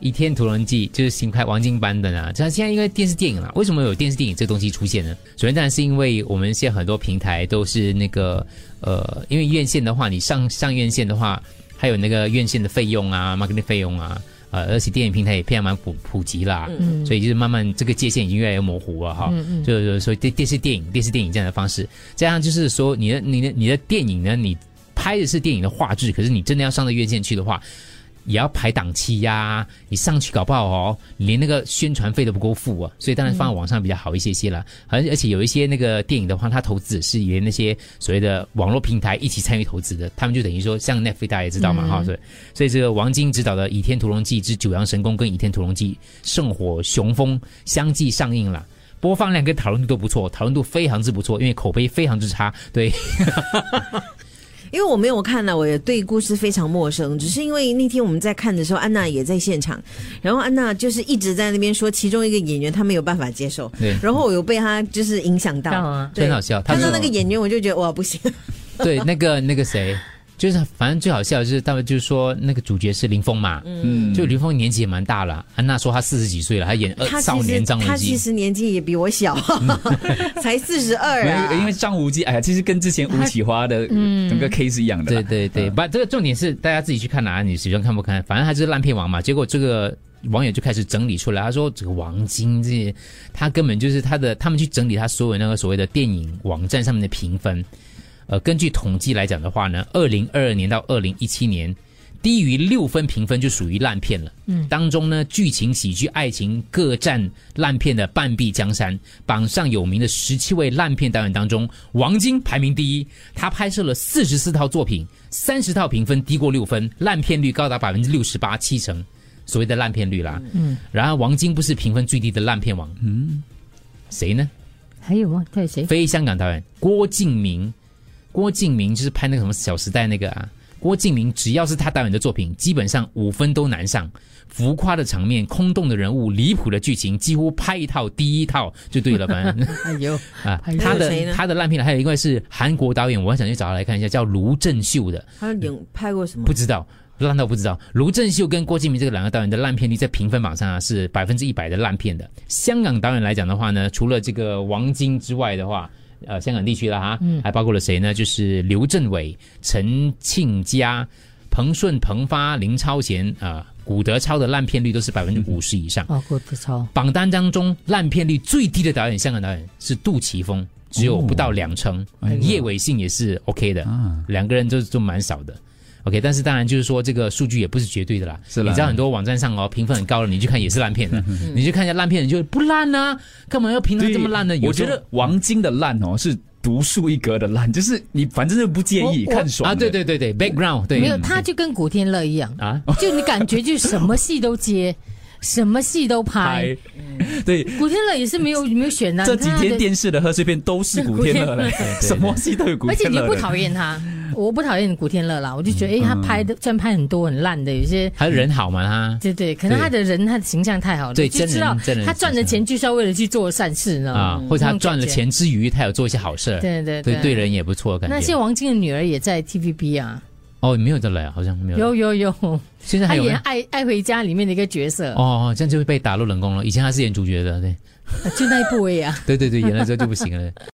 倚天屠龙记》就是新开王晶版本啊。这现在因为电视电影了，为什么有电视电影这东西出现呢？首先当然是因为我们现在很多平台都是那个呃，因为院线的话，你上上院线的话，还有那个院线的费用啊，marketing 费用啊。呃，而且电影平台也偏蛮普普及啦，嗯，所以就是慢慢这个界限已经越来越模糊了哈，嗯嗯，就是说电电视电影、电视电影这样的方式，加上就是说你的你的你的电影呢，你拍的是电影的画质，可是你真的要上到院线去的话。也要排档期呀，你上去搞不好哦，连那个宣传费都不够付啊，所以当然放在网上比较好一些些了。而而且有一些那个电影的话，它投资是连那些所谓的网络平台一起参与投资的，他们就等于说像 Netflix 大家也知道嘛哈，所以所以这个王晶执导的《倚天屠龙记之九阳神功》跟《倚天屠龙记圣火雄风》相继上映了，播放量跟讨论度都不错，讨论度非常之不错，因为口碑非常之差，对。因为我没有看呢，我也对故事非常陌生。只是因为那天我们在看的时候，安娜也在现场，然后安娜就是一直在那边说，其中一个演员她没有办法接受，对，然后我有被她就是影响到，很好笑。看到那个演员，我就觉得哇，不行。对，那个那个谁。就是反正最好笑的是，他们就是说那个主角是林峰嘛，嗯，就林峰年纪也蛮大了。安娜说他四十几岁了，他演少年张无忌，他其实年纪也比我小，才四十二啊。因为张无忌，哎呀，其实跟之前吴启华的整个 case 一样的。对对对，不，这个重点是大家自己去看哪，你喜欢看不看？反正他是烂片王嘛。结果这个网友就开始整理出来，他说这个王晶这些，他根本就是他的，他们去整理他所有那个所谓的电影网站上面的评分。呃，根据统计来讲的话呢，二零二二年到二零一七年，低于六分评分就属于烂片了。嗯，当中呢，剧情、喜剧、爱情各占烂片的半壁江山。榜上有名的十七位烂片导演当中，王晶排名第一。他拍摄了四十四套作品，三十套评分低过六分，烂片率高达百分之六十八，七成。所谓的烂片率啦。嗯。然而，王晶不是评分最低的烂片王。嗯。谁呢？还有吗？还有谁？非香港导演郭敬明。郭敬明就是拍那个什么《小时代》那个啊，郭敬明只要是他导演的作品，基本上五分都难上。浮夸的场面、空洞的人物、离谱的剧情，几乎拍一套第一套就对了。反正 哎呦啊，他的他的烂片还有一个是韩国导演，我想去找他来看一下，叫卢正秀的。他有拍过什么？不知道，烂到不知道。卢正秀跟郭敬明这个两个导演的烂片率在评分榜上啊是百分之一百的烂片的。香港导演来讲的话呢，除了这个王晶之外的话。呃，香港地区了哈，还包括了谁呢？就是刘镇伟、陈庆佳、彭顺、彭发、林超贤啊，古德超的烂片率都是百分之五十以上。哦，古德超。榜单当中烂片率最低的导演，香港导演是杜琪峰，只有不到两成。叶伟信也是 OK 的，两个人就就蛮少的。OK，但是当然就是说这个数据也不是绝对的啦。是你知道很多网站上哦评分很高了，你去看也是烂片的。你去看一下烂片，你就不烂啊？干嘛要评的这么烂呢？我觉得王晶的烂哦是独树一格的烂，就是你反正就不介意看爽啊。对对对对，background 对。没有，他就跟古天乐一样啊，就你感觉就什么戏都接。什么戏都拍，对，古天乐也是没有 没有选的。这几天电视的贺岁片都是古天乐了，什么戏都有古天乐。而且你不讨厌他，我不讨厌古天乐啦，我就觉得哎，他拍的虽然拍很多很烂的，有些他人好嘛，他对对，可能他的人他的形象太好了，对，就知道他赚的钱就是要为了去做善事呢啊，或者他赚了钱之余，他有做一些好事，对对对，对人也不错。感觉那现在王晶的女儿也在 TVB 啊。哦，没有的了，好像没有。有有有，现在还有演《爱爱回家》里面的一个角色。哦哦，这样就会被打入冷宫了。以前他是演主角的，对，就那一部呀。对对对，演了之后就不行了。